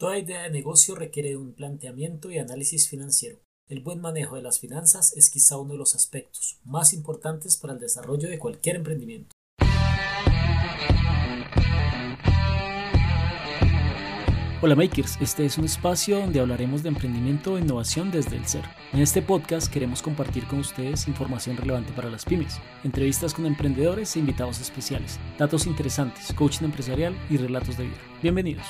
Toda idea de negocio requiere un planteamiento y análisis financiero. El buen manejo de las finanzas es quizá uno de los aspectos más importantes para el desarrollo de cualquier emprendimiento. Hola Makers, este es un espacio donde hablaremos de emprendimiento e innovación desde el cero. En este podcast queremos compartir con ustedes información relevante para las pymes, entrevistas con emprendedores e invitados especiales, datos interesantes, coaching empresarial y relatos de vida. Bienvenidos.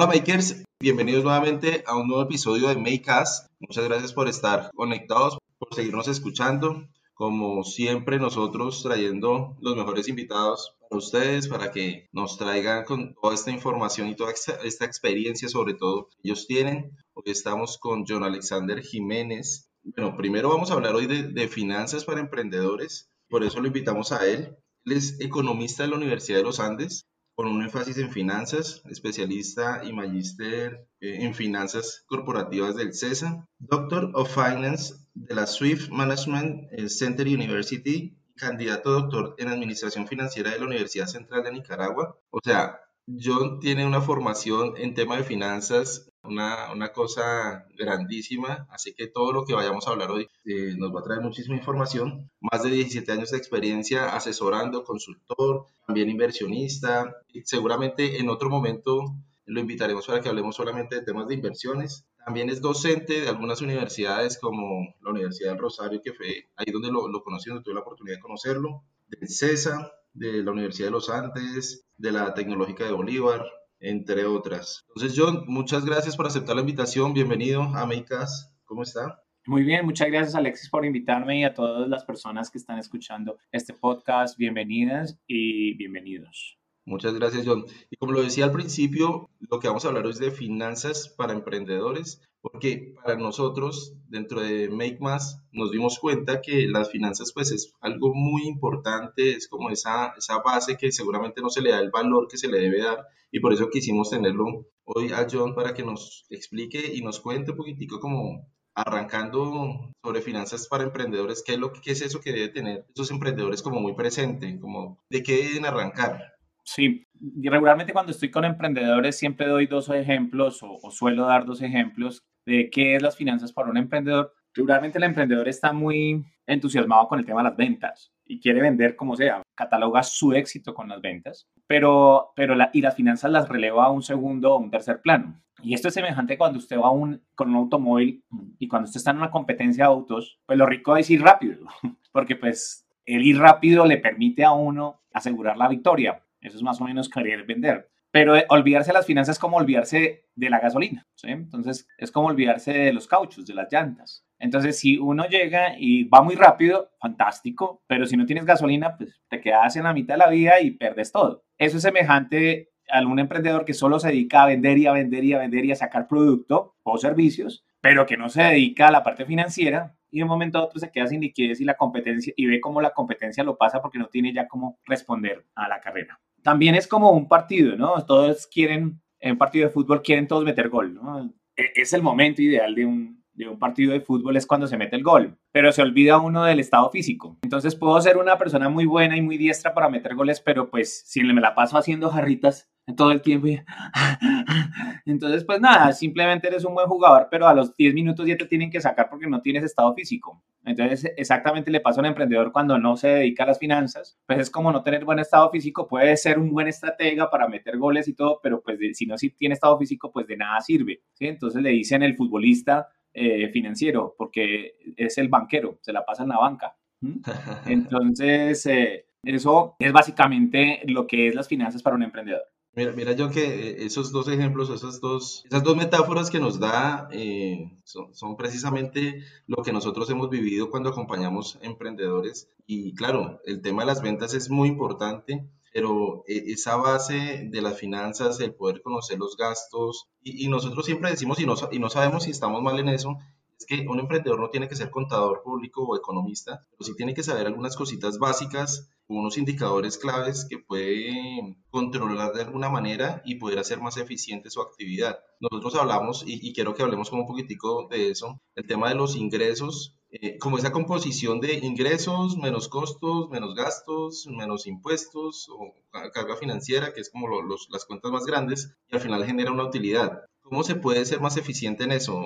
Hola Makers, bienvenidos nuevamente a un nuevo episodio de Makecast. Muchas gracias por estar conectados, por seguirnos escuchando como siempre nosotros trayendo los mejores invitados para ustedes, para que nos traigan con toda esta información y toda esta, experiencia sobre todo que ellos tienen. Hoy estamos con John Alexander Jiménez. Bueno, primero vamos a hablar hoy de, de finanzas para emprendedores, por eso lo invitamos a él. Él es economista de la Universidad de los Andes, con un énfasis en finanzas, especialista y magíster eh, en finanzas corporativas del CESA, Doctor of Finance de la Swift Management eh, Center University, candidato doctor en Administración Financiera de la Universidad Central de Nicaragua. O sea, John tiene una formación en tema de finanzas una, una, cosa grandísima, así que todo lo que vayamos a hablar hoy eh, nos va a traer muchísima información. Más de 17 años de experiencia asesorando, consultor, también inversionista. Seguramente en otro momento lo invitaremos para que hablemos solamente de temas de inversiones. También es docente de algunas universidades como la Universidad del Rosario, que fue ahí donde lo, lo conocí, donde tuve la oportunidad de conocerlo, del CESA, de la Universidad de los Andes, de la Tecnológica de Bolívar, entre otras. Entonces, John, muchas gracias por aceptar la invitación. Bienvenido a. ¿Cómo está? Muy bien, muchas gracias Alexis por invitarme y a todas las personas que están escuchando este podcast. Bienvenidas y bienvenidos. Muchas gracias, John. Y como lo decía al principio, lo que vamos a hablar hoy es de finanzas para emprendedores, porque para nosotros, dentro de Make Más, nos dimos cuenta que las finanzas, pues, es algo muy importante, es como esa, esa base que seguramente no se le da el valor que se le debe dar, y por eso quisimos tenerlo hoy a John para que nos explique y nos cuente un poquitico como arrancando sobre finanzas para emprendedores, ¿qué es, lo, qué es eso que debe tener esos emprendedores como muy presente? Como, ¿De qué deben arrancar? Sí, regularmente cuando estoy con emprendedores siempre doy dos ejemplos o, suelo dar dos ejemplos de qué es las finanzas para un emprendedor. Regularmente el emprendedor está muy entusiasmado con el tema de las ventas y quiere vender como sea, cataloga su éxito con las ventas, pero, pero la, y las finanzas las releva a un segundo o un tercer plano. Y esto es semejante cuando usted va un, con un automóvil y cuando usted está en una competencia de autos, pues lo rico es ir rápido, porque pues el ir rápido le permite a uno asegurar la victoria. Eso es más o menos querer vender. Pero eh, olvidarse de las finanzas es como olvidarse de la gasolina. Entonces es como olvidarse de los cauchos, de las llantas. Entonces, si uno llega y va muy rápido, fantástico, pero si no tienes gasolina, pues te quedas en la mitad de la vida y perdes todo. Eso es semejante a algún emprendedor que solo se dedica a vender y a vender y a vender y a sacar producto o servicios, pero que no se dedica a la parte financiera y de un momento a otro se queda sin liquidez y la competencia y ve cómo la competencia lo pasa porque no tiene ya cómo responder a la carrera también es como un partido, ¿no? Todos quieren, en un partido de fútbol quieren todos meter gol, ¿no? E, es el momento ideal de un, de un partido de fútbol es cuando se mete el gol, pero se olvida uno del estado físico. Entonces puedo ser una persona muy buena y muy diestra para meter goles, pero pues si me la paso haciendo jarritas todo el tiempo. Entonces, pues nada, simplemente eres un buen jugador, pero a los 10 minutos ya te tienen que sacar porque no tienes estado físico. Entonces, exactamente le pasa a un emprendedor cuando no se dedica a las finanzas, pues es como no tener buen estado físico, puede ser un buen estratega para meter goles y todo, pero pues si no si tiene estado físico, pues de nada sirve. ¿sí? Entonces le dicen el futbolista eh, financiero, porque es el banquero, se la pasa en la banca. Entonces, eh, eso es básicamente lo que es las finanzas para un emprendedor. Mira, mira yo que eh, esos dos ejemplos, esas dos, esas dos metáforas que nos da eh, son, precisamente lo que nosotros hemos vivido cuando acompañamos emprendedores. Y claro, el tema de las ventas es muy importante, pero eh, esa base de las finanzas, el poder conocer los gastos, y, y nosotros siempre decimos, y no, y no sabemos si estamos mal en eso, es que un emprendedor no tiene que ser contador público o economista, pero sí tiene que saber algunas cositas básicas, unos indicadores claves que puede controlar de alguna manera y poder hacer más eficiente su actividad. Nosotros hablamos, y, quiero que hablemos como un poquitico de eso, el tema de los ingresos eh, como esa composición de ingresos menos costos, menos gastos, menos impuestos o carga financiera, que es como las cuentas más grandes, y al final genera una utilidad. ¿Cómo se puede ser más eficiente en eso?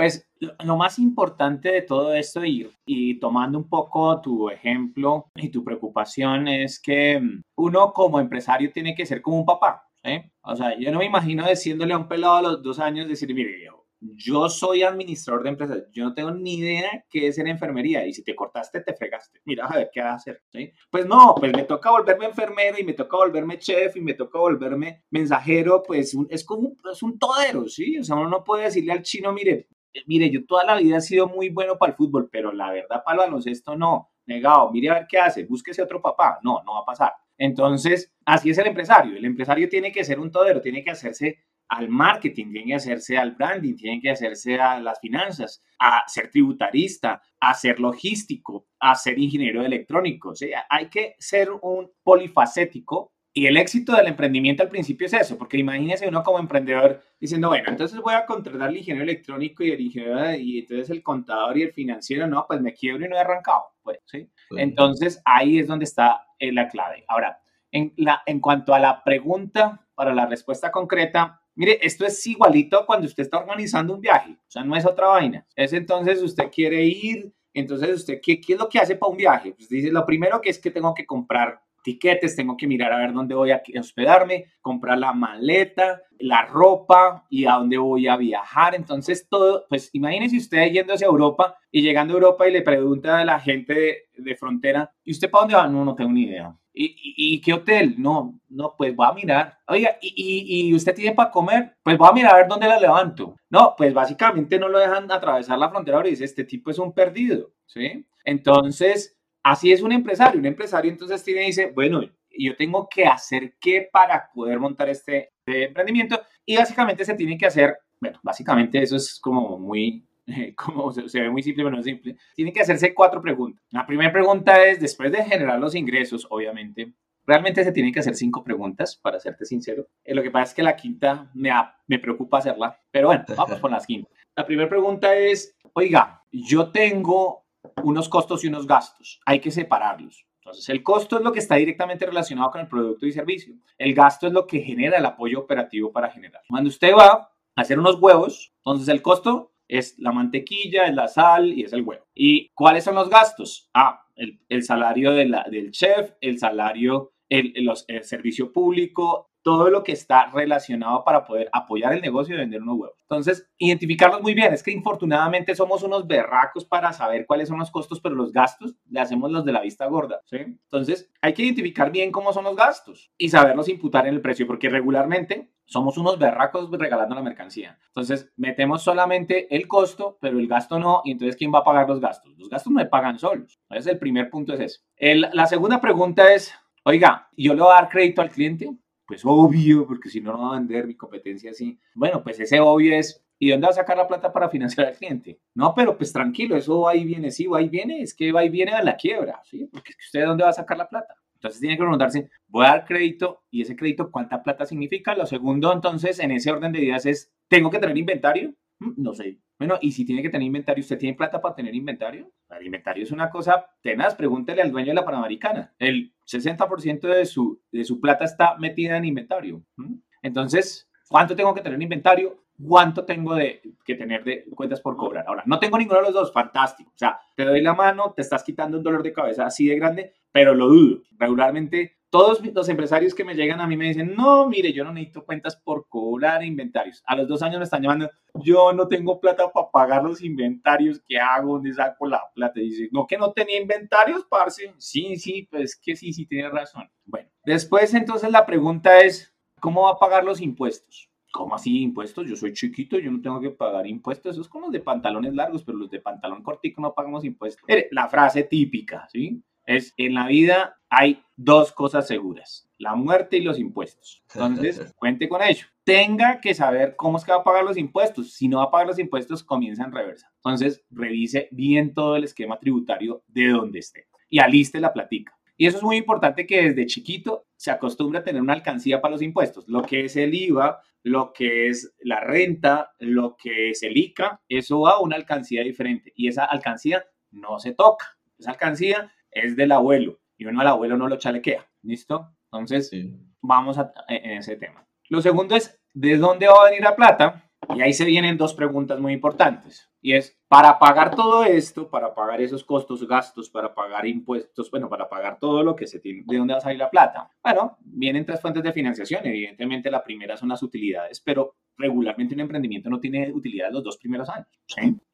Pues lo más importante de todo esto y, y tomando un poco tu ejemplo y tu preocupación es que mm, uno como empresario tiene que ser como un papá. ¿eh? O sea, yo no me imagino diciéndole a un pelado a los dos años, decir, mire, yo, yo soy administrador de empresas, yo no tengo ni idea qué es en enfermería y si te cortaste, te fregaste. Mira, a ver qué vas a hacer. ¿sí? Pues no, pues me toca volverme enfermero y me toca volverme chef y me toca volverme mensajero, pues es como es un todero, ¿sí? O sea, uno no puede decirle al chino, mire, mire, yo toda la vida he sido muy bueno para el fútbol, pero la verdad para el baloncesto no, negado, mire a ver qué hace, búsquese otro papá, no, no va a pasar. Entonces, así es el empresario, el empresario tiene que ser un todero, tiene que hacerse al marketing, tiene que hacerse al branding, tiene que hacerse a las finanzas, a ser tributarista, a ser logístico, a ser ingeniero electrónico. O sea, hay que ser un polifacético y el éxito del emprendimiento al principio es eso, porque imagínese uno como emprendedor diciendo, bueno, entonces voy a contratar al ingeniero electrónico y el ingeniero y entonces el contador y el financiero, no, pues me quiebro y no he arrancado. Pues, ¿sí? Entonces ahí es donde está eh, la clave. Ahora, en, la, en cuanto a la pregunta, para la respuesta concreta, mire, esto es igualito cuando usted está organizando un viaje, o sea, no es otra vaina. Es entonces usted quiere ir, entonces usted, ¿qué, qué es lo que hace para un viaje? Pues dice, lo primero que es que tengo que comprar tiquetes, tengo que mirar a ver dónde voy a hospedarme, comprar la maleta, la ropa y a dónde voy a viajar. Entonces, todo, pues imagínese usted yendo hacia Europa y llegando a Europa y le pregunta a la gente de, frontera, ¿y usted para dónde va? No, no tengo ni idea. ¿Y, y, qué hotel? No, no, pues va a mirar. Oiga, ¿y, y usted tiene para comer? Pues va a mirar a ver dónde la levanto. No, pues básicamente no lo dejan atravesar la frontera y dice, este tipo es un perdido, ¿sí? Entonces, Así es un empresario. Un empresario entonces tiene dice, bueno, yo tengo que hacer qué para poder montar este, emprendimiento y básicamente se tiene que hacer, bueno, básicamente eso es como muy, como se, ve muy simple, pero no es simple. Tiene que hacerse cuatro preguntas. La primera pregunta es, después de generar los ingresos, obviamente, realmente se tienen que hacer cinco preguntas, para serte sincero. Eh, lo que pasa es que la quinta me, me preocupa hacerla, pero bueno, vamos con las quintas. La primera pregunta es, oiga, yo tengo unos costos y unos gastos. Hay que separarlos. Entonces, el costo es lo que está directamente relacionado con el producto y servicio. El gasto es lo que genera el apoyo operativo para generar. Cuando usted va a hacer unos huevos, entonces el costo es la mantequilla, es la sal y es el huevo. ¿Y cuáles son los gastos? Ah, el, salario de del chef, el salario, el, el servicio público, todo lo que está relacionado para poder apoyar el negocio y vender unos huevos. Entonces, identificarlos muy bien. Es que infortunadamente somos unos berracos para saber cuáles son los costos, pero los gastos le hacemos los de la vista gorda. ¿sí? Entonces, hay que identificar bien cómo son los gastos y saberlos imputar en el precio, porque regularmente somos unos berracos regalando la mercancía. Entonces, metemos solamente el costo, pero el gasto no. Y entonces, ¿quién va a pagar los gastos? Los gastos no pagan solos. Entonces, el primer punto es eso. la segunda pregunta es, oiga, ¿yo le voy a dar crédito al cliente? Pues obvio, porque si no, no va a vender mi competencia así. Bueno, pues ese obvio es, ¿y dónde va a sacar la plata para financiar al cliente? No, pero pues tranquilo, eso va y viene, sí, va y viene, es que va y viene a la quiebra, ¿sí? Porque usted dónde va a sacar la plata. Entonces tiene que preguntarse, voy a dar crédito y ese crédito, ¿cuánta plata significa? Lo segundo, entonces, en ese orden de ideas es, ¿tengo que tener inventario? Mm, no sé. Bueno, y si tiene que tener inventario, ¿usted tiene plata para tener inventario? El inventario es una cosa tenaz. Pregúntele al dueño de la Panamericana. El 60% de su, de su plata está metida en inventario. Entonces, ¿cuánto tengo que tener en inventario? ¿Cuánto tengo de, que tener de cuentas por cobrar? Ahora, no tengo ninguno de los dos, fantástico. O sea, te doy la mano, te estás quitando un dolor de cabeza así de grande, pero lo dudo. Regularmente todos los empresarios que me llegan a mí me dicen, no, mire, yo no necesito cuentas por cobrar inventarios. A los dos años me están llamando, yo no tengo plata para pagar los inventarios, ¿qué hago? ¿Dónde saco la plata? Y dice, no, que no tenía inventarios, parce. Sí, sí, pues que sí, sí, tiene razón. Bueno, después entonces la pregunta es, ¿cómo va a pagar los impuestos? ¿Cómo así impuestos? Yo soy chiquito, yo no tengo que pagar impuestos. Eso es como los de pantalones largos, pero los de pantalón cortico no pagamos impuestos. La frase típica, ¿sí? Es, en la vida hay dos cosas seguras, la muerte y los impuestos. Entonces, cuente con ello. Tenga que saber cómo es que va a pagar los impuestos. Si no va a pagar los impuestos, comienza en reversa. Entonces, revise bien todo el esquema tributario de donde esté y aliste la platica. Y eso es muy importante que desde chiquito se acostumbre a tener una alcancía para los impuestos. Lo que es el IVA, lo que es la renta, lo que es el ICA, eso va a una alcancía diferente. Y esa alcancía no se toca. Esa alcancía es del abuelo y uno al abuelo no lo chalequea. ¿Listo? Entonces, vamos a, en ese tema. Lo segundo es, ¿de dónde va a venir la plata? Y ahí se vienen dos preguntas muy importantes. Y es, para pagar todo esto, para pagar esos costos, gastos, para pagar impuestos, bueno, para pagar todo lo que se tiene, ¿de dónde va a salir la plata? Bueno, vienen tres fuentes de financiación. Evidentemente, la primera son las utilidades, pero regularmente un emprendimiento no tiene utilidades los dos primeros años.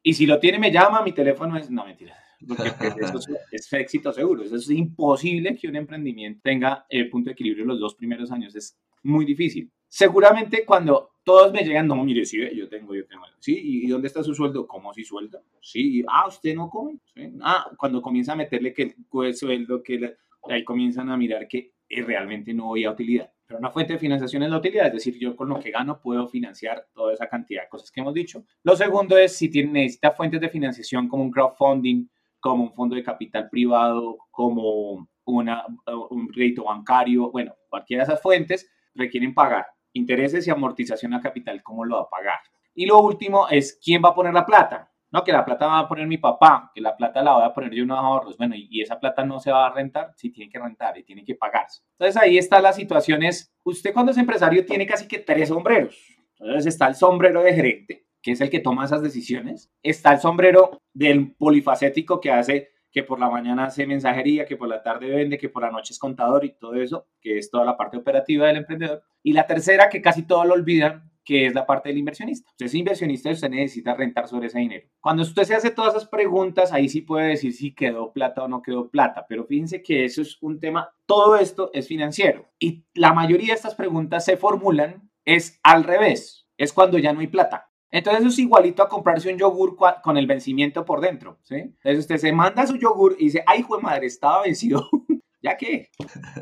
Y si lo tiene, me llama, mi teléfono es, no, mentira. Porque pues, eso es, éxito seguro. Eso es imposible que un emprendimiento tenga el punto de equilibrio los dos primeros años. Es muy difícil. Seguramente cuando todos me llegan, no, mire, sí, yo tengo, yo tengo. Sí, ¿y dónde está su sueldo? ¿Cómo si sueldo? Sí, ah, usted no come. Ah, cuando comienza a meterle que el sueldo, que ahí comienzan a mirar que realmente no había utilidad. Pero una fuente de financiación es la utilidad, es decir, yo con lo que gano puedo financiar toda esa cantidad de cosas que hemos dicho. Lo segundo es si tiene, necesita fuentes de financiación como un crowdfunding, como un fondo de capital privado, como una, un crédito bancario, bueno, cualquiera de esas fuentes requieren pagar intereses y amortización a capital, ¿cómo lo va a pagar? Y lo último es, ¿quién va a poner la plata? No, que la plata va a poner mi papá, que la plata la voy a poner yo unos ahorros. Bueno, y, esa plata no se va a rentar, sí tiene que rentar y tiene que pagarse. Entonces ahí está la situación es, usted cuando es empresario tiene casi que tres sombreros. Entonces está el sombrero de gerente, que es el que toma esas decisiones. Está el sombrero del polifacético que hace que por la mañana hace mensajería, que por la tarde vende, que por la noche es contador y todo eso, que es toda la parte operativa del emprendedor. Y la tercera, que casi todos lo olvidan, que es la parte del inversionista. Usted es inversionista y usted necesita rentar sobre ese dinero. Cuando usted se hace todas esas preguntas, ahí sí puede decir si quedó plata o no quedó plata, pero fíjense que eso es un tema, todo esto es financiero. Y la mayoría de estas preguntas se formulan es al revés, es cuando ya no hay plata. Entonces eso es igualito a comprarse un yogur con el vencimiento por dentro, ¿sí? Entonces usted se manda su yogur y dice, ay, de madre, estaba vencido. ¿Ya qué?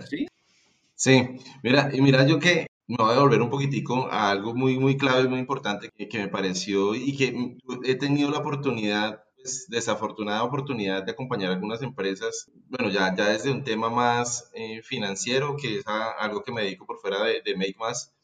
¿Sí? Sí, mira, y mira yo que me voy a volver un poquitico a algo muy, muy clave y muy importante que, me pareció y que he tenido la oportunidad, pues, desafortunada oportunidad de acompañar a algunas empresas, bueno, ya, ya desde un tema más eh, financiero, que es algo que me dedico por fuera de, de Make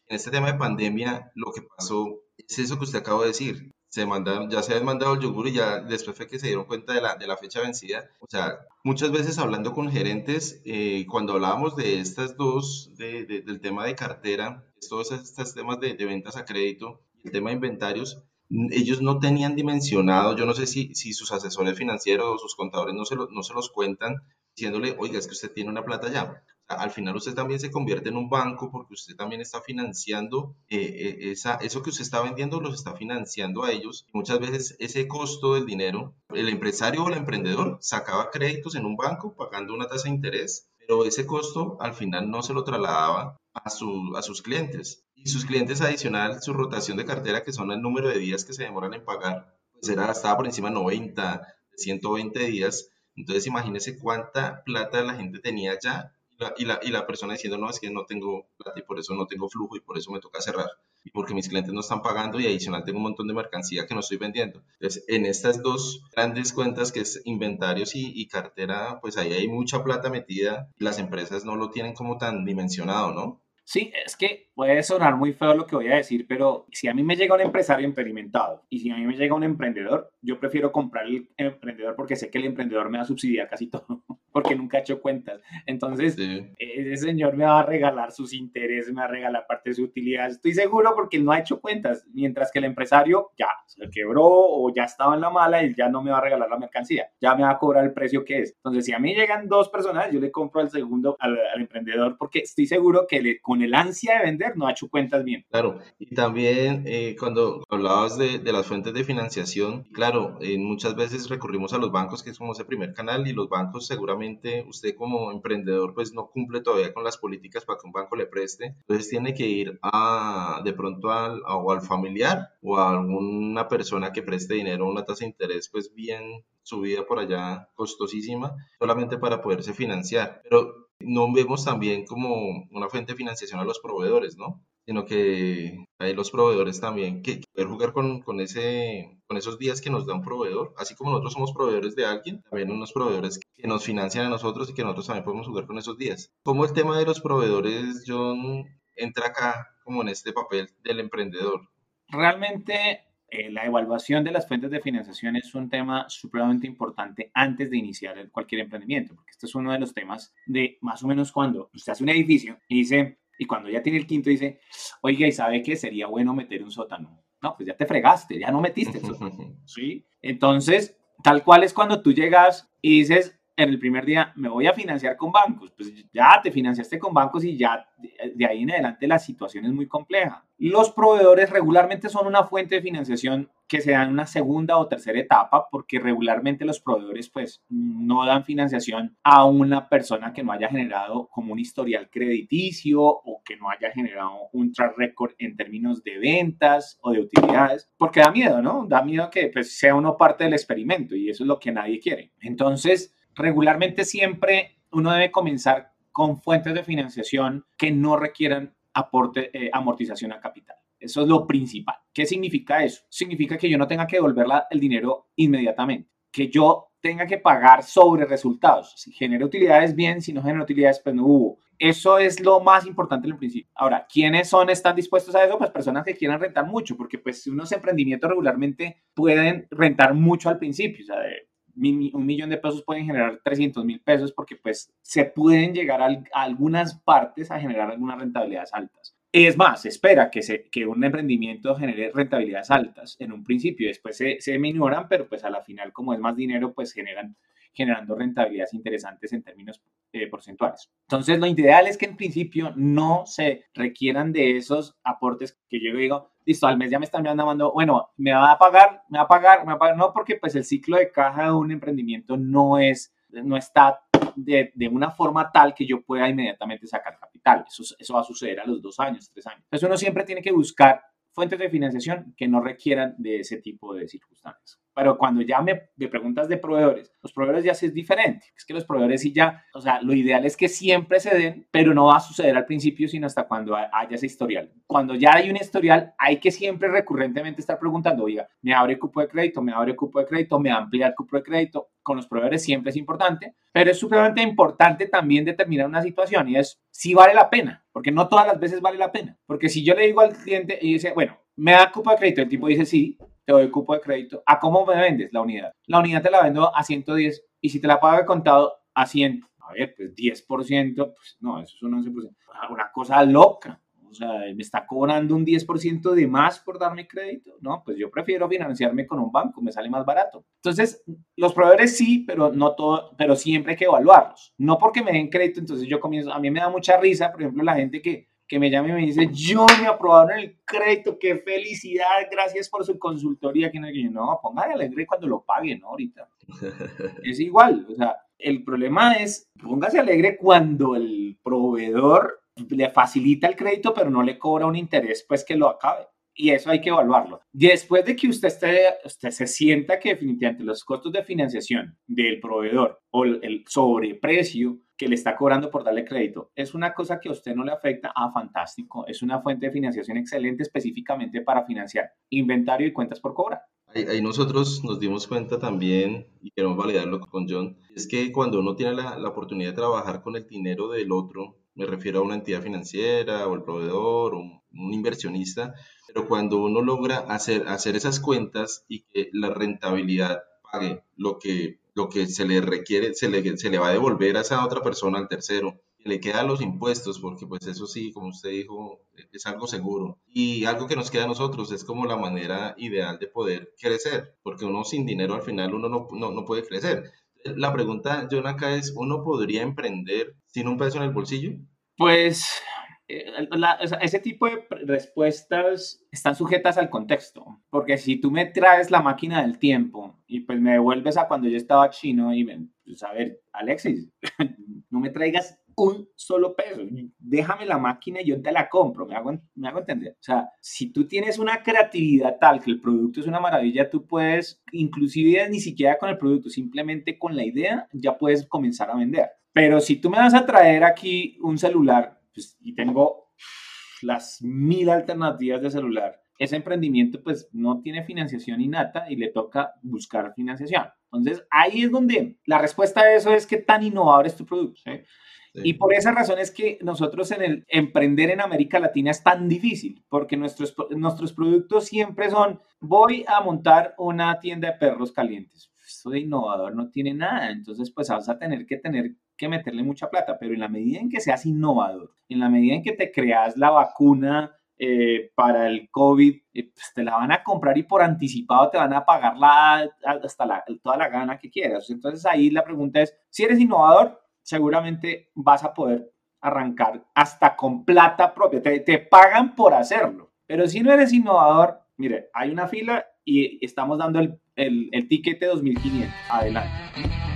En este tema de pandemia, lo que pasó es eso que usted acaba de decir. Se mandaron, ya se habían mandado el yogur y ya después fue que se dieron cuenta de la, de la fecha vencida. O sea, muchas veces hablando con gerentes, eh, cuando hablábamos de estas dos, de, del tema de cartera, todos estos temas de, ventas a crédito, el tema de inventarios, ellos no tenían dimensionado, yo no sé si, si sus asesores financieros o sus contadores no se, no se los cuentan, diciéndole, oiga, es que usted tiene una plata ya al final usted también se convierte en un banco porque usted también está financiando eh, eh, esa, eso que usted está vendiendo, los está financiando a ellos. Muchas veces ese costo del dinero, el empresario o el emprendedor sacaba créditos en un banco pagando una tasa de interés, pero ese costo al final no se lo trasladaba a, su, a sus clientes. Y sus clientes adicional, su rotación de cartera, que son el número de días que se demoran en pagar, pues era, estaba por encima de 90, 120 días. Entonces imagínese cuánta plata la gente tenía ya y la, y la persona diciendo, no, es que no tengo plata y por eso no tengo flujo y por eso me toca cerrar. Y porque mis clientes no están pagando y adicional tengo un montón de mercancía que no estoy vendiendo. Entonces, en estas dos grandes cuentas que es inventarios y, y cartera, pues ahí hay mucha plata metida y las empresas no lo tienen como tan dimensionado, ¿no? Sí, es que puede sonar muy feo lo que voy a decir, pero si a mí me llega un empresario experimentado y si a mí me llega un emprendedor, yo prefiero comprar el emprendedor porque sé que el emprendedor me va a subsidiar casi todo, porque nunca ha hecho cuentas. Entonces, ese señor me va a regalar sus intereses, me va a regalar parte de su utilidad. Estoy seguro porque él no ha hecho cuentas, mientras que el empresario ya se quebró o ya estaba en la mala y ya no me va a regalar la mercancía, ya me va a cobrar el precio que es. Entonces, si a mí llegan dos personas, yo le compro al segundo al, emprendedor porque estoy seguro que le, con el ansia de vender no ha hecho cuentas bien. Claro, y también eh, cuando hablabas de, de, las fuentes de financiación, claro, eh, muchas veces recurrimos a los bancos, que es como ese primer canal, y los bancos seguramente usted como emprendedor pues no cumple todavía con las políticas para que un banco le preste, entonces tiene que ir a de pronto al, o al familiar o a alguna persona que preste dinero a una tasa de interés pues bien subida por allá, costosísima, solamente para poderse financiar. Pero no vemos también como una fuente de financiación a los proveedores, ¿no? sino que hay los proveedores también, que poder jugar con, con, ese, con esos días que nos da un proveedor, así como nosotros somos proveedores de alguien, también unos proveedores que nos financian a nosotros y que nosotros también podemos jugar con esos días. Como el tema de los proveedores, John, entra acá como en este papel del emprendedor? Realmente eh, la evaluación de las fuentes de financiación es un tema supremamente importante antes de iniciar cualquier emprendimiento, porque este es uno de los temas de más o menos cuando usted hace un edificio y dice, y cuando ya tiene el quinto dice, oiga, ¿y sabe que sería bueno meter un sótano? No, pues ya te fregaste, ya no metiste el sótano. ¿sí? Entonces, tal cual es cuando tú llegas y dices, en el primer día me voy a financiar con bancos. Pues ya te financiaste con bancos y ya de ahí en adelante la situación es muy compleja. Los proveedores regularmente son una fuente de financiación que se da en una segunda o tercera etapa porque regularmente los proveedores pues no dan financiación a una persona que no haya generado como un historial crediticio o que no haya generado un track record en términos de ventas o de utilidades porque da miedo, ¿no? Da miedo que pues sea uno parte del experimento y eso es lo que nadie quiere. Entonces, regularmente siempre uno debe comenzar con fuentes de financiación que no requieran aporte, eh, amortización a capital. Eso es lo principal. ¿Qué significa eso? Significa que yo no tenga que devolver el dinero inmediatamente, que yo tenga que pagar sobre resultados. Si genera utilidades, bien, si no genera utilidades, pues no hubo. Eso es lo más importante en el principio. Ahora, ¿quiénes son, están dispuestos a eso? Pues personas que quieran rentar mucho, porque pues unos emprendimientos regularmente pueden rentar mucho al principio. O sea, de un millón de pesos pueden generar 300 mil pesos porque pues se pueden llegar a, algunas partes a generar algunas rentabilidades altas. Es más, se espera que, se, que un emprendimiento genere rentabilidades altas en un principio, después se, se minoran, pero pues a la final como es más dinero, pues generan generando rentabilidades interesantes en términos eh, porcentuales. Entonces, lo ideal es que en principio no se requieran de esos aportes que yo digo, listo, al mes ya me están llamando, bueno, me va a pagar, me va a pagar, me va a pagar, no, porque pues el ciclo de caja de un emprendimiento no es, no está de, de, una forma tal que yo pueda inmediatamente sacar capital. Eso, eso va a suceder a los dos años, tres años. Entonces uno siempre tiene que buscar fuentes de financiación que no requieran de ese tipo de circunstancias. Pero cuando ya me, preguntas de proveedores, los proveedores ya es diferente. Es que los proveedores sí ya, o sea, lo ideal es que siempre se den, pero no va a suceder al principio, sino hasta cuando haya ese historial. Cuando ya hay un historial, hay que siempre recurrentemente estar preguntando, oiga, me abre cupo de crédito, me abre cupo de crédito, me amplía el cupo de crédito. Con los proveedores siempre es importante, pero es supremamente importante también determinar una situación y es si vale la pena, porque no todas las veces vale la pena. Porque si yo le digo al cliente y dice, bueno, me da cupo de crédito, el tipo dice sí, te doy cupo de crédito. ¿A cómo me vendes la unidad? La unidad te la vendo a 110 y si te la pago de contado a 100, a ver, pues 10%, pues no, eso es un 11%. Una cosa loca. O sea, me está cobrando un 10% de más por darme crédito. No, pues yo prefiero financiarme con un banco, me sale más barato. Entonces, los proveedores sí, pero no todo, pero siempre hay que evaluarlos. No porque me den crédito, entonces yo comienzo, a mí me da mucha risa, por ejemplo, la gente que que me llame y me dice, yo me aprobaron el crédito, qué felicidad, gracias por su consultoría. Que no, no póngale alegre cuando lo pague, ¿no? Ahorita. es igual, o sea, el problema es, póngase alegre cuando el proveedor le facilita el crédito, pero no le cobra un interés, pues que lo acabe. Y eso hay que evaluarlo. Después de que usted, esté, usted se sienta que definitivamente los costos de financiación del proveedor o el sobreprecio que le está cobrando por darle crédito. Es una cosa que a usted no le afecta. Ah, fantástico. Es una fuente de financiación excelente específicamente para financiar inventario y cuentas por cobrar. Ahí, nosotros nos dimos cuenta también, y queremos validarlo con John, es que cuando uno tiene la, la oportunidad de trabajar con el dinero del otro, me refiero a una entidad financiera o el proveedor o un, un, inversionista, pero cuando uno logra hacer, hacer esas cuentas y que la rentabilidad pague lo que lo que se le requiere, se le, se le va a devolver a esa otra persona, al tercero, le quedan los impuestos, porque pues eso sí, como usted dijo, es algo seguro. Y algo que nos queda a nosotros es como la manera ideal de poder crecer, porque uno sin dinero al final uno no, no, no puede crecer. La pregunta, John, acá es, ¿uno podría emprender sin un peso en el bolsillo? Pues eh, ese tipo de respuestas están sujetas al contexto, porque si tú me traes la máquina del tiempo y pues me devuelves a cuando yo estaba chino y, pues a ver, Alexis, no me traigas un solo peso, déjame la máquina y yo te la compro, me hago, me hago entender. O sea, si tú tienes una creatividad tal que el producto es una maravilla, tú puedes, inclusive ni siquiera con el producto, simplemente con la idea, ya puedes comenzar a vender. Pero si tú me vas a traer aquí un celular pues, y tengo las mil alternativas de celular, ese emprendimiento pues no tiene financiación innata y le toca buscar financiación. Entonces ahí es donde la respuesta a eso es qué tan innovador es tu producto. Y por esa razón es que nosotros en el emprender en América Latina es tan difícil, porque nuestros, nuestros productos siempre son, voy a montar una tienda de perros calientes. Esto de innovador no tiene nada, entonces pues vas a tener que tener que meterle mucha plata, pero en la medida en que seas innovador, en la medida en que te creas la vacuna eh, para el COVID, eh, pues te la van a comprar y por anticipado te van a pagar la, hasta la, toda la gana que quieras. Entonces ahí la pregunta es, si eres innovador, seguramente vas a poder arrancar hasta con plata propia. Te, pagan por hacerlo. Pero si no eres innovador, mire, hay una fila y estamos dando el, el, el ticket de 2500. Adelante.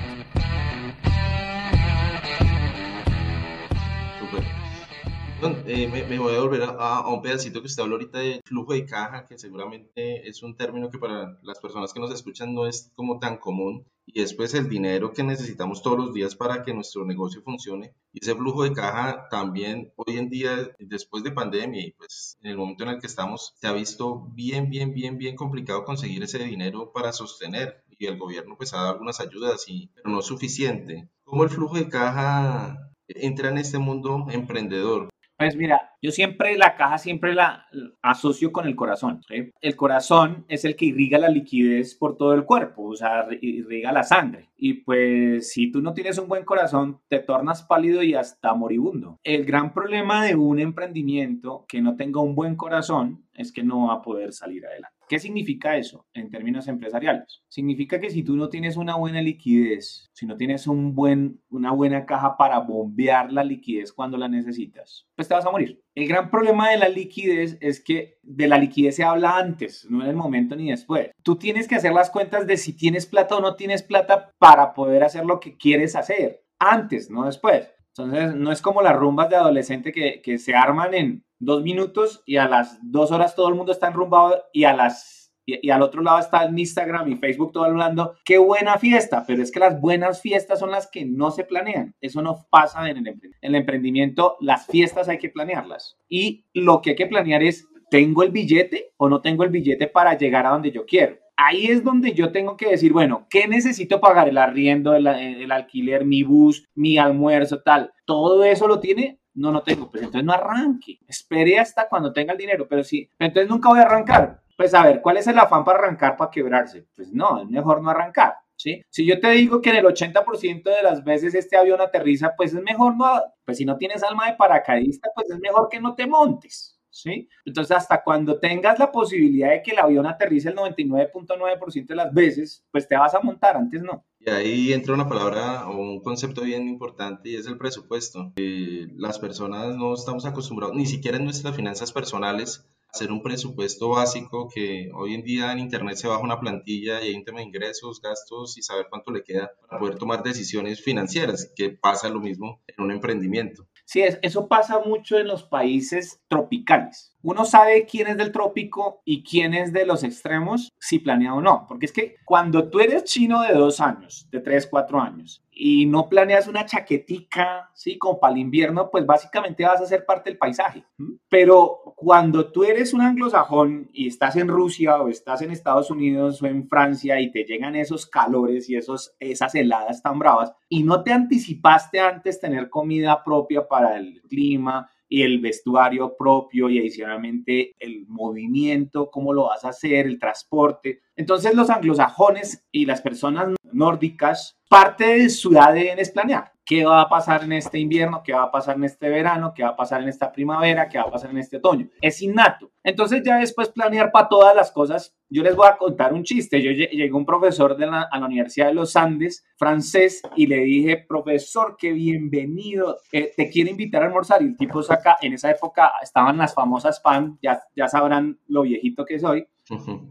Eh, me, voy a volver a, un pedacito que usted habló ahorita de flujo de caja, que seguramente es un término que para las personas que nos escuchan no es como tan común, y es pues el dinero que necesitamos todos los días para que nuestro negocio funcione. Y ese flujo de caja también hoy en día, después de pandemia y pues en el momento en el que estamos, se ha visto bien, bien, bien, bien complicado conseguir ese dinero para sostener. Y el gobierno pues ha dado algunas ayudas, y, pero no suficiente. ¿Cómo el flujo de caja entra en este mundo emprendedor? Pues mira, yo siempre la caja siempre la asocio con el corazón. El corazón es el que irriga la liquidez por todo el cuerpo, o sea, irriga la sangre. Y pues si tú no tienes un buen corazón, te tornas pálido y hasta moribundo. El gran problema de un emprendimiento que no tenga un buen corazón es que no va a poder salir adelante. ¿Qué significa eso en términos empresariales? Significa que si tú no tienes una buena liquidez, si no tienes un buen, una buena caja para bombear la liquidez cuando la necesitas, pues te vas a morir. El gran problema de la liquidez es que de la liquidez se habla antes, no en el momento ni después. Tú tienes que hacer las cuentas de si tienes plata o no tienes plata para poder hacer lo que quieres hacer, antes, no después. Entonces, no es como las rumbas de adolescente que, que se arman en dos minutos y a las dos horas todo el mundo está enrumbado y a las y, al otro lado está en Instagram y Facebook todo hablando, qué buena fiesta, pero es que las buenas fiestas son las que no se planean. Eso no pasa en el, en el emprendimiento. Las fiestas hay que planearlas. Y lo que hay que planear es, ¿tengo el billete o no tengo el billete para llegar a donde yo quiero? Ahí es donde yo tengo que decir, bueno, ¿qué necesito pagar? El arriendo, el, alquiler, mi bus, mi almuerzo, tal. ¿Todo eso lo tiene? No, no tengo. Pues entonces no arranque. Espere hasta cuando tenga el dinero. Pero sí, entonces nunca voy a arrancar. Pues a ver, ¿cuál es el afán para arrancar, para quebrarse? Pues no, es mejor no arrancar. ¿Sí? Si yo te digo que en el 80% de las veces este avión aterriza, pues es mejor no, pues si no tienes alma de paracaidista, pues es mejor que no te montes. ¿Sí? Entonces, hasta cuando tengas la posibilidad de que el avión aterrice el 99.9% de las veces, pues te vas a montar, antes no. Y ahí entra una palabra o un concepto bien importante y es el presupuesto. las personas no estamos acostumbrados, ni siquiera en nuestras finanzas personales, hacer un presupuesto básico que hoy en día en internet se baja una plantilla y hay un tema de ingresos, gastos y saber cuánto le queda para poder tomar decisiones financieras, que pasa lo mismo en un emprendimiento. Sí, eso pasa mucho en los países tropicales uno sabe quién es del trópico y quién es de los extremos, si planea o no. Porque es que cuando tú eres chino de dos años, de tres, cuatro años, y no planeas una chaquetica, ¿sí? Como para el invierno, pues básicamente vas a ser parte del paisaje. Pero cuando tú eres un anglosajón y estás en Rusia o estás en Estados Unidos o en Francia y te llegan esos calores y esos, esas heladas tan bravas y no te anticipaste antes tener comida propia para el clima, y el vestuario propio y adicionalmente el movimiento, cómo lo vas a hacer, el transporte. Entonces los anglosajones y las personas nórdicas, parte de su ADN es planear qué va a pasar en este invierno, qué va a pasar en este verano, qué va a pasar en esta primavera, qué va a pasar en este otoño. Es innato. Entonces ya después planear para todas las cosas. Yo les voy a contar un chiste. Yo llegué un profesor de la, a la Universidad de los Andes, francés, y le dije, profesor, qué bienvenido, eh, te quiero invitar a almorzar. Y el tipo saca, en esa época estaban las famosas pan, ya, ya sabrán lo viejito que soy,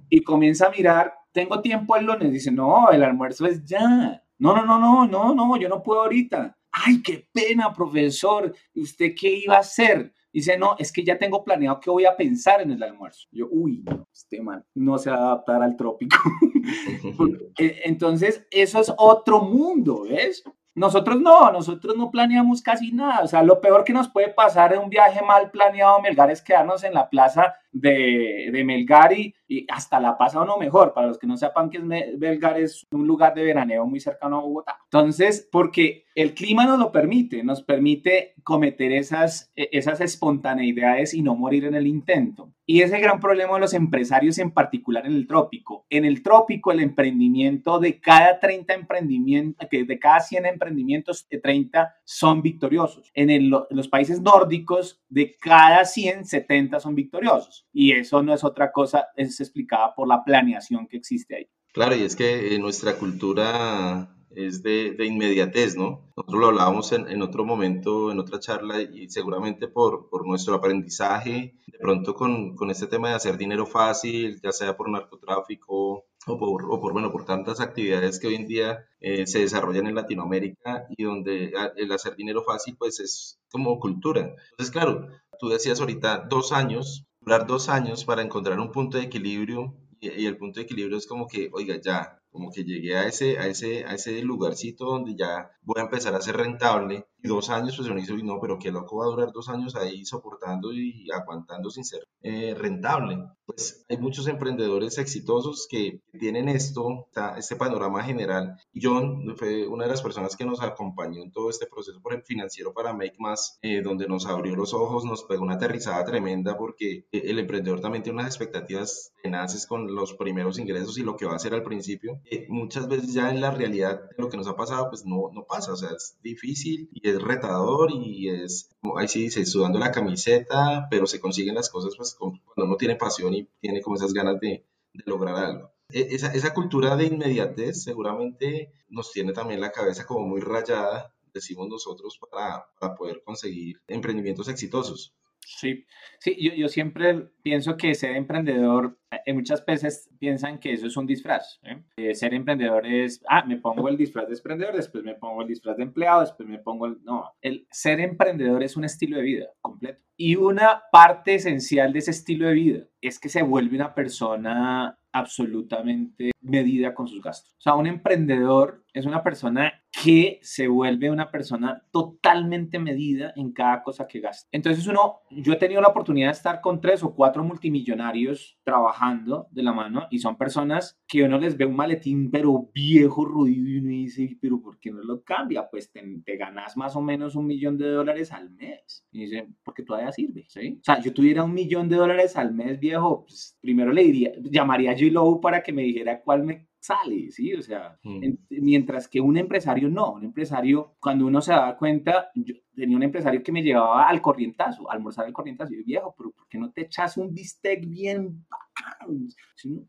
y comienza a mirar, tengo tiempo el lunes, dice, no, el almuerzo es ya no, no, no, no, no, no, yo no puedo ahorita. Ay, qué pena, profesor. ¿Y usted qué iba a hacer? Dice, no, es que ya tengo planeado que voy a pensar en el almuerzo. Yo, uy, este man no se va a adaptar al trópico. E, entonces, eso es otro mundo, ¿ves? Nosotros no, nosotros no planeamos casi nada. O sea, lo peor que nos puede pasar en un viaje mal planeado Melgar es quedarnos en la plaza de, de Melgar y, hasta La Paz o no mejor. Para los que no sepan que es Melgar, es un lugar de veraneo muy cercano a Bogotá. Entonces, porque el clima nos lo permite, nos permite cometer esas, e, esas espontaneidades y no morir en el intento. Y es el gran problema de los empresarios, en particular en el trópico. En el trópico, el emprendimiento de cada 30 emprendimientos, de cada 100 emprendimientos, 30 son victoriosos. En, los países nórdicos, de cada 100, 70 son victoriosos. Y eso no es otra cosa, es explicada por la planeación que existe ahí. Claro, y es que en nuestra cultura es de, de, inmediatez, ¿no? Nosotros lo hablábamos en, en, otro momento, en otra charla, y seguramente por, por nuestro aprendizaje, de pronto con, con, este tema de hacer dinero fácil, ya sea por narcotráfico o por, o por bueno, por tantas actividades que hoy en día eh, se desarrollan en Latinoamérica y donde el hacer dinero fácil, pues es como cultura. Entonces, claro, tú decías ahorita dos años, dos años para encontrar un punto de equilibrio y, el punto de equilibrio es como que, oiga, ya, como que llegué a ese, a ese, a ese lugarcito donde ya voy a empezar a ser rentable. Dos años, pues uno dice, no, pero qué loco va a durar dos años ahí soportando y aguantando sin ser eh, rentable. Pues hay muchos emprendedores exitosos que tienen esto, este panorama general. John fue una de las personas que nos acompañó en todo este proceso financiero para Make Más, eh, donde nos abrió los ojos, nos pegó una aterrizada tremenda porque eh, el emprendedor también tiene unas expectativas tenaces con los primeros ingresos y lo que va a hacer al principio. muchas veces ya en la realidad lo que nos ha pasado, pues no, no pasa, o sea, es difícil y es retador y es, ahí sí dice, sudando la camiseta, pero se consiguen las cosas pues cuando uno tiene pasión y tiene como esas ganas de, de lograr algo. E, esa, esa, cultura de inmediatez seguramente nos tiene también la cabeza como muy rayada, decimos nosotros, para, para poder conseguir emprendimientos exitosos. Sí, sí, yo, yo, siempre pienso que ser emprendedor, eh, muchas veces piensan que eso es un disfraz. ¿eh? Eh, ser emprendedor es, ah, me pongo el disfraz de emprendedor, después me pongo el disfraz de empleado, después me pongo el... No, el ser emprendedor es un estilo de vida completo. Y una parte esencial de ese estilo de vida es que se vuelve una persona absolutamente medida con sus gastos. O sea, un emprendedor es una persona que se vuelve una persona totalmente medida en cada cosa que gasta. Entonces uno, yo he tenido la oportunidad de estar con tres o cuatro multimillonarios trabajando de la mano y son personas que uno les ve un maletín pero viejo, ruido y uno dice, pero ¿por qué no lo cambia? Pues te, ganas más o menos un millón de dólares al mes. Y dice, porque todavía sirve, ¿sí? O sea, yo tuviera un millón de dólares al mes viejo, pues primero le diría, llamaría a G-Low para que me dijera cuál me sale, ¿sí? O sea, mm. mientras que un empresario no, un empresario, cuando uno se da cuenta, yo tenía un empresario que me llevaba al corrientazo, a almorzar al corrientazo, y yo, viejo, pero ¿por qué no te echas un bistec bien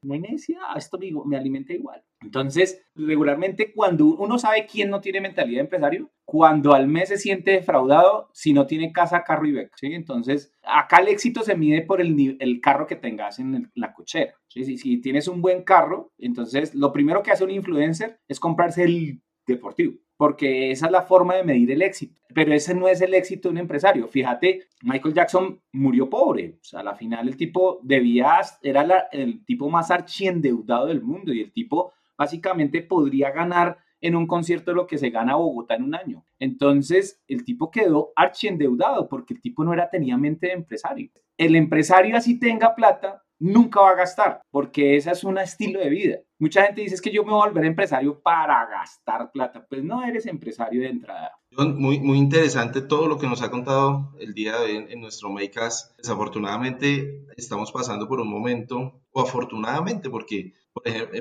no, hay necesidad, esto me, me alimenta igual. Entonces, regularmente cuando uno sabe quién no tiene mentalidad de empresario, cuando al mes se siente defraudado si no tiene casa, carro y beca. ¿sí? Entonces, acá el éxito se mide por el, el carro que tengas en la cochera. ¿sí? Si, si tienes un buen carro, entonces lo primero que hace un influencer es comprarse el deportivo porque esa es la forma de medir el éxito. Pero ese no es el éxito de un empresario. Fíjate, Michael Jackson murió pobre. O sea, a la final el tipo debía, era el tipo más archiendeudado del mundo y el tipo básicamente podría ganar en un concierto lo que se gana Bogotá en un año. Entonces, el tipo quedó archiendeudado porque el tipo no era tenía mente de empresario. El empresario así tenga plata, nunca va a gastar, porque ese es un estilo de vida. Mucha gente dice es que yo me voy a volver empresario para gastar plata. Pues no eres empresario de entrada. Muy, muy interesante todo lo que nos ha contado el día de hoy en nuestro Makecast. Desafortunadamente estamos pasando por un momento, o afortunadamente, porque,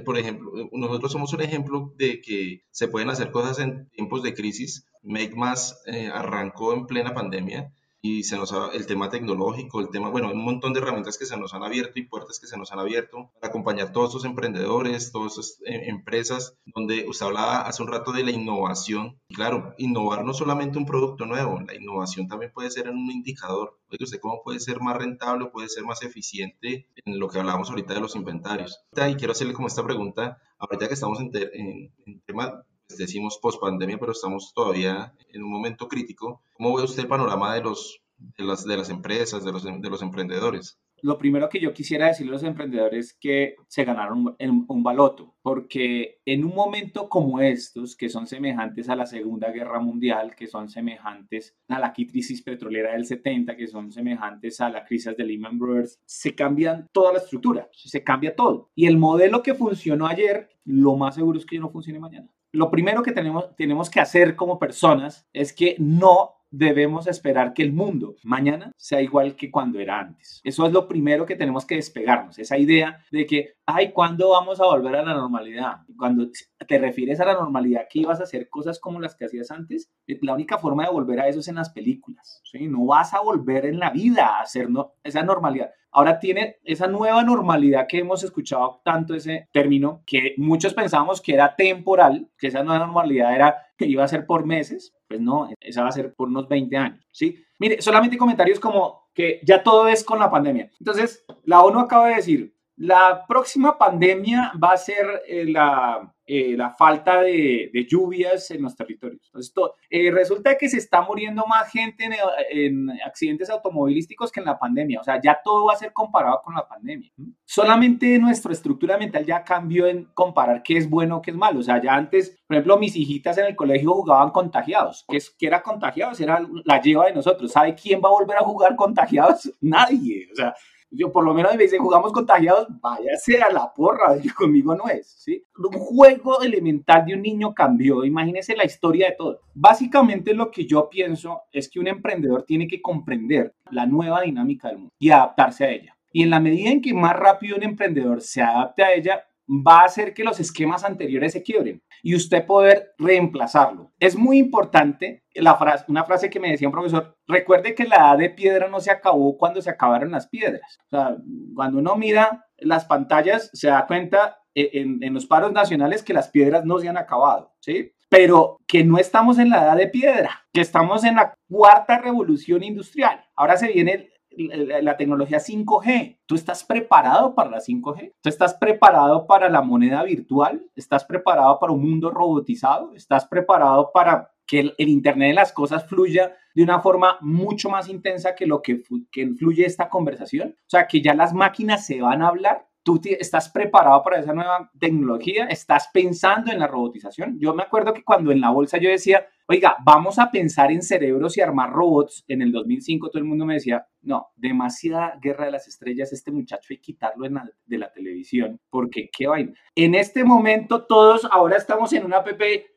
por ejemplo, nosotros somos un ejemplo de que se pueden hacer cosas en tiempos de crisis. Make Más eh, arrancó en plena pandemia y se nos ha, el tema tecnológico, el tema, bueno, un montón de herramientas que se nos han abierto y puertas que se nos han abierto para acompañar todos esos emprendedores, todas esas eh, empresas, donde usted hablaba hace un rato de la innovación. Y claro, innovar no solamente un producto nuevo, la innovación también puede ser en un indicador. Oye, usted cómo puede ser más rentable, puede ser más eficiente en lo que hablábamos ahorita de los inventarios. Y quiero hacerle como esta pregunta, ahorita que estamos en, en, en tema decimos post pandemia, pero estamos todavía en un momento crítico. ¿Cómo ve usted el panorama de, los, de, las, de las empresas, de los, de los emprendedores? lo primero que yo quisiera decirle a los emprendedores es que se ganaron un, un, baloto, porque en un momento como estos, que son semejantes a la Segunda Guerra Mundial, que son semejantes a la crisis petrolera del 70, que son semejantes a la crisis de Lehman Brothers, se cambian toda la estructura, se cambia todo. Y el modelo que funcionó ayer, lo más seguro es que no funcione mañana. Lo primero que tenemos, tenemos que hacer como personas es que no debemos esperar que el mundo mañana sea igual que cuando era antes. Eso es lo primero que tenemos que despegarnos, esa idea de que, ay, ¿cuándo vamos a volver a la normalidad? Cuando te refieres a la normalidad, que ibas a hacer cosas como las que hacías antes, eh, la única forma de volver a eso es en las películas, ¿sí? No vas a volver en la vida a hacer no, esa normalidad. Ahora tiene esa nueva normalidad que hemos escuchado tanto ese término, que muchos pensábamos que era temporal, que esa nueva normalidad era que iba a ser por meses, pues no, esa va a ser por unos 20 años, ¿sí? Mire, solamente comentarios como que ya todo es con la pandemia. Entonces, la ONU acaba de decir, la próxima pandemia va a ser eh, la eh, la falta de, lluvias en los territorios. Entonces, eh, resulta que se está muriendo más gente en, accidentes automovilísticos que en la pandemia. O sea, ya todo va a ser comparado con la pandemia. Solamente nuestra estructura mental ya cambió en comparar qué es bueno, qué es malo. O sea, ya antes, por ejemplo, mis hijitas en el colegio jugaban contagiados. ¿Qué, es, qué era contagiados? Era la lleva de nosotros. ¿Sabe quién va a volver a jugar contagiados? Nadie. O sea, yo por lo menos me dice, jugamos contagiados, váyase a la porra, conmigo no es, ¿sí? Un juego elemental de un niño cambió, imagínese la historia de todo. Básicamente lo que yo pienso es que un emprendedor tiene que comprender la nueva dinámica del mundo y adaptarse a ella. Y en la medida en que más rápido un emprendedor se adapte a ella, va a hacer que los esquemas anteriores se quiebren y usted poder reemplazarlo. Es muy importante la frase, una frase que me decía un profesor, recuerde que la edad de piedra no se acabó cuando se acabaron las piedras. O sea, cuando uno mira las pantallas, se da cuenta eh, en, en los paros nacionales que las piedras no se han acabado, ¿sí? Pero que no estamos en la edad de piedra, que estamos en la cuarta revolución industrial. Ahora se viene la tecnología 5G. ¿Tú estás preparado para la 5G? ¿Tú estás preparado para la moneda virtual? ¿Estás preparado para un mundo robotizado? ¿Estás preparado para que el, Internet de las cosas fluya de una forma mucho más intensa que lo que, que fluye esta conversación? O sea, que ya las máquinas se van a hablar tú estás preparado para esa nueva tecnología, estás pensando en la robotización. Yo me acuerdo que cuando en la bolsa yo decía, oiga, vamos a pensar en cerebros y armar robots, en el 2005 todo el mundo me decía, no, demasiada guerra de las estrellas, este muchacho hay que quitarlo de la televisión, porque qué vaina. En este momento todos ahora estamos en una app,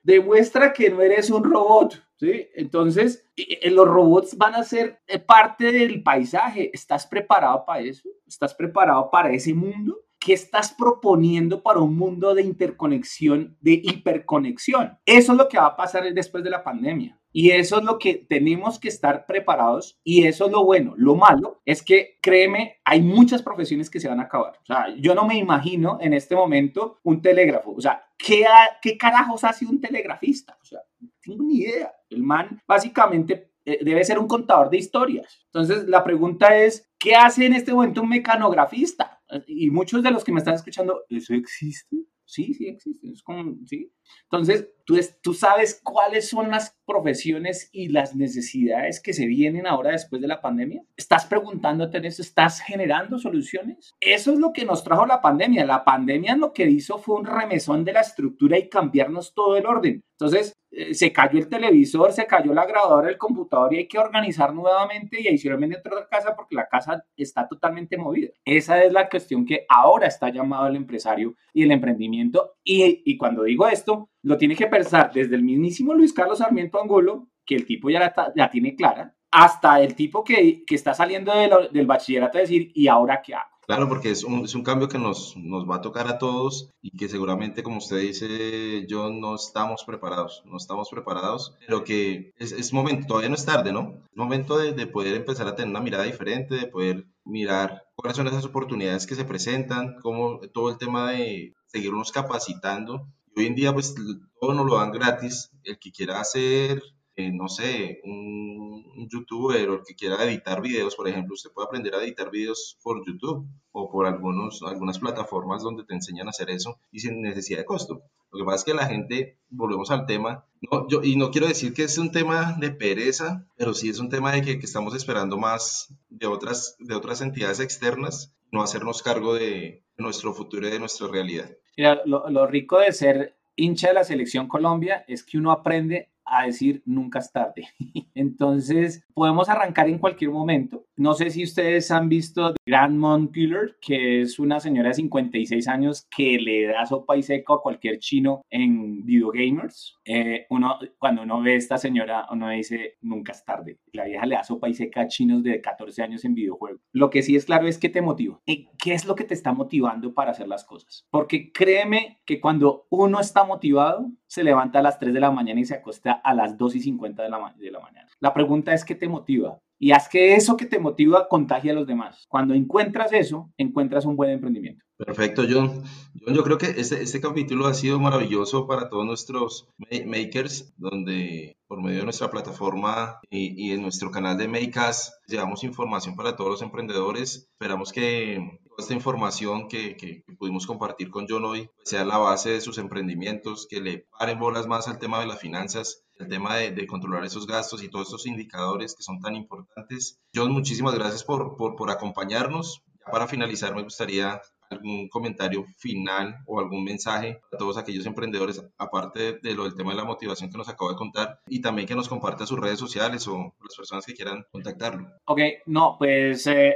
demuestra que no eres un robot, ¿sí? Entonces, los robots van a ser eh, parte del paisaje. ¿Estás preparado para eso? ¿Estás preparado para ese mundo? ¿Qué estás proponiendo para un mundo de interconexión, de hiperconexión? Eso es lo que va a pasar después de la pandemia. Y eso es lo que tenemos que estar preparados y eso es lo bueno. Lo malo es que, créeme, hay muchas profesiones que se van a acabar. O sea, yo no me imagino en este momento un telégrafo. O sea, ¿qué, qué carajos hace un telegrafista? O sea, tengo ni idea. El man básicamente eh, debe ser un contador de historias. Entonces, la pregunta es, ¿qué hace en este momento un mecanografista? Y muchos de los que me están escuchando, ¿eso existe? Sí, sí existe. Es como, sí. Entonces, tú, tú sabes cuáles son las profesiones y las necesidades que se vienen ahora después de la pandemia. ¿Estás preguntándote en eso? ¿Estás generando soluciones? Eso es lo que nos trajo la pandemia. La pandemia lo que hizo fue un remesón de la estructura y cambiarnos todo el orden. Entonces, eh, se cayó el televisor, se cayó la grabadora del computador y hay que organizar nuevamente y adicionalmente dentro de la casa porque la casa está totalmente movida. Esa es la cuestión que ahora está llamado el empresario y el emprendimiento. Y, y cuando digo esto, lo tiene que pensar desde el mismísimo Luis Carlos Sarmiento Angulo, que el tipo ya la, tiene clara, hasta el tipo que, que está saliendo del bachillerato a decir, ¿y ahora qué hago? Claro, porque es un, es un cambio que nos, nos, va a tocar a todos y que seguramente, como usted dice, yo no estamos preparados, no estamos preparados, pero que es, es momento, todavía no es tarde, ¿no? Es momento de, de, poder empezar a tener una mirada diferente, de poder mirar cuáles son esas oportunidades que se presentan, como todo el tema de seguirnos capacitando. Hoy en día, pues, todo nos lo dan gratis. El que quiera hacer eh, no sé, un, youtuber o el que quiera editar videos, por ejemplo, usted puede aprender a editar videos por YouTube o por algunos, algunas plataformas donde te enseñan a hacer eso y sin necesidad de costo. Lo que pasa es que la gente, volvemos al tema, no, yo, y no quiero decir que es un tema de pereza, pero sí es un tema de que, estamos esperando más de otras, de otras entidades externas, no hacernos cargo de nuestro futuro y de nuestra realidad. Mira, lo, lo rico de ser hincha de la selección Colombia es que uno aprende a decir nunca es tarde. Entonces, podemos arrancar en cualquier momento. No sé si ustedes han visto Grandmont Killer, que es una señora de 56 años que le da sopa y seco a cualquier chino en videogamers. Eh, uno, cuando uno ve a esta señora, uno dice nunca es tarde. La vieja le da sopa y seca a chinos de 14 años en videojuegos. Lo que sí es claro es que te motiva. ¿Y qué es lo que te está motivando para hacer las cosas? Porque créeme que cuando uno está motivado, se levanta a las 3 de la mañana y se acuesta a las 2 y 50 de la, de la mañana. La pregunta es, ¿qué te motiva? Y haz que eso que te motiva contagie a los demás. Cuando encuentras eso, encuentras un buen emprendimiento. Perfecto, John. yo creo que este, este capítulo ha sido maravilloso para todos nuestros makers, donde por medio de nuestra plataforma y, en nuestro canal de Makers llevamos información para todos los emprendedores. Esperamos que esta información que, que, pudimos compartir con John hoy sea la base de sus emprendimientos, que le paren bolas más al tema de las finanzas el tema de, controlar esos gastos y todos estos indicadores que son tan importantes. John, muchísimas gracias por, por, por acompañarnos. Para finalizar, me gustaría algún comentario final o algún mensaje a todos aquellos emprendedores, aparte de, lo del tema de la motivación que nos acaba de contar, y también que nos comparta sus redes sociales o las personas que quieran contactarlo. Ok, no, pues eh,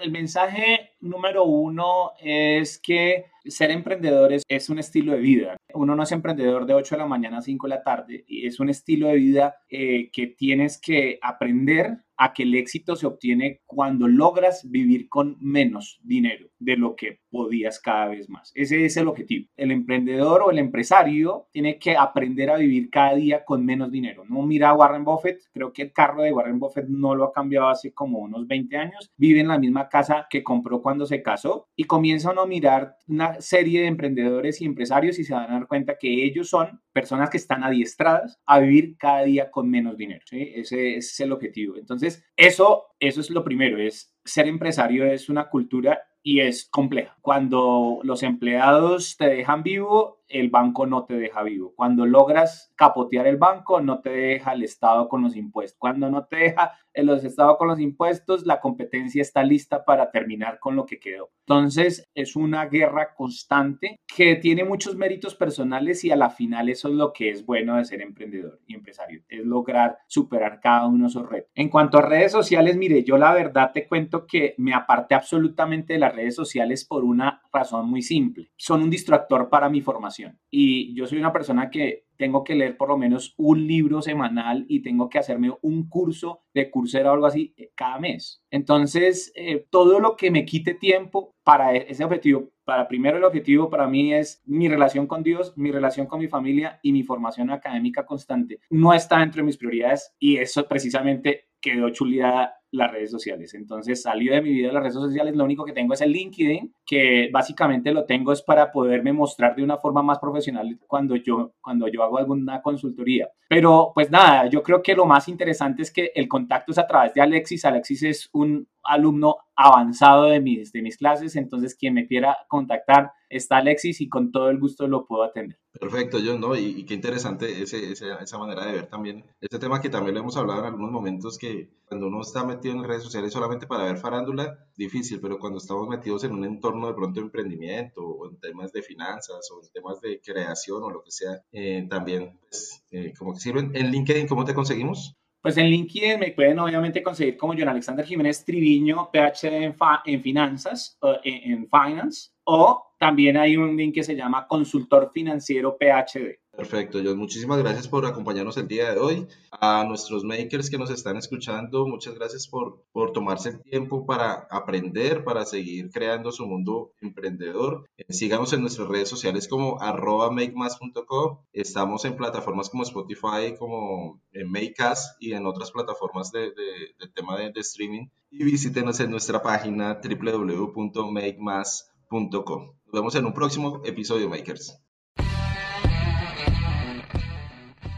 el mensaje número uno es que ser emprendedor es, un estilo de vida. Uno no es emprendedor de 8 de la mañana a 5 de la tarde, y es un estilo de vida eh, que tienes que aprender a que el éxito se obtiene cuando logras vivir con menos dinero de lo que podías cada vez más. Ese es el objetivo. El emprendedor o el empresario tiene que aprender a vivir cada día con menos dinero. No mira a Warren Buffett, creo que el carro de Warren Buffett no lo ha cambiado hace como unos 20 años. Vive en la misma casa que compró cuando se casó y comienza a mirar una serie de emprendedores y empresarios y se van a dar cuenta que ellos son personas que están adiestradas a vivir cada día con menos dinero. Ese, es el objetivo. Entonces, eso, eso es lo primero, es ser empresario es una cultura y es compleja. Cuando los empleados te dejan vivo, el banco no te deja vivo. Cuando logras capotear el banco, no te deja el Estado con los impuestos. Cuando no te deja el Estado con los impuestos, la competencia está lista para terminar con lo que quedó. Entonces, es una guerra constante que tiene muchos méritos personales y a la final eso es lo que es bueno de ser emprendedor y empresario, es lograr superar cada uno de esos retos. En cuanto a redes sociales, mire, yo la verdad te cuento que me aparté absolutamente de las redes sociales por una razón muy simple. Son un distractor para mi formación y yo soy una persona que tengo que leer por lo menos un libro semanal y tengo que hacerme un curso de cursera o algo así eh, cada mes. Entonces, eh, todo lo que me quite tiempo para e-, ese objetivo, para primero el objetivo para mí es mi relación con Dios, mi relación con mi familia y mi formación académica constante. No está dentro de mis prioridades y eso precisamente quedó chulida las redes sociales. Entonces salió de mi vida las redes sociales, lo único que tengo es el LinkedIn, que básicamente lo tengo es para poderme mostrar de una forma más profesional cuando yo, cuando yo hago alguna consultoría. Pero pues nada, yo creo que lo más interesante es que el contacto es a través de Alexis. Alexis es un alumno avanzado de mis, de mis clases, entonces quien me quiera contactar está Alexis y con todo el gusto lo puedo atender. Perfecto, John, ¿no? Y, qué interesante ese, esa manera de ver también este tema que también lo hemos hablado en algunos momentos que cuando uno está metido en redes sociales solamente para ver farándula, difícil, pero cuando estamos metidos en un entorno de pronto de emprendimiento o en temas de finanzas o en temas de creación o lo que sea, eh, también pues, eh, como que sirven. En LinkedIn, ¿cómo te conseguimos? Pues en LinkedIn me pueden obviamente conseguir como John Alexander Jiménez Triviño, PhD en, en finanzas, en, en finance, o también hay un link que se llama Consultor Financiero PhD. Perfecto, John. Muchísimas gracias por acompañarnos el día de hoy. A nuestros makers que nos están escuchando, muchas gracias por, por tomarse el tiempo para aprender, para seguir creando su mundo emprendedor. Eh, síganos en nuestras redes sociales como arroba makemas.com. Estamos en plataformas como Spotify, como en Makeas y en otras plataformas de, de, tema de, de streaming. Y visítenos en nuestra página www.makemas.com. Nos vemos en un próximo episodio, makers.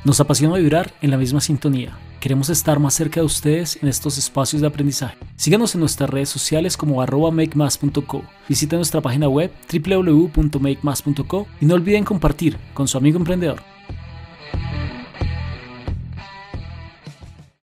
Nos apasiona vibrar en la misma sintonía. Queremos estar más cerca de ustedes en estos espacios de aprendizaje. Síganos en nuestras redes sociales como arroba makemas.co. Visiten nuestra página web www.makemas.co y no olviden compartir con su amigo emprendedor.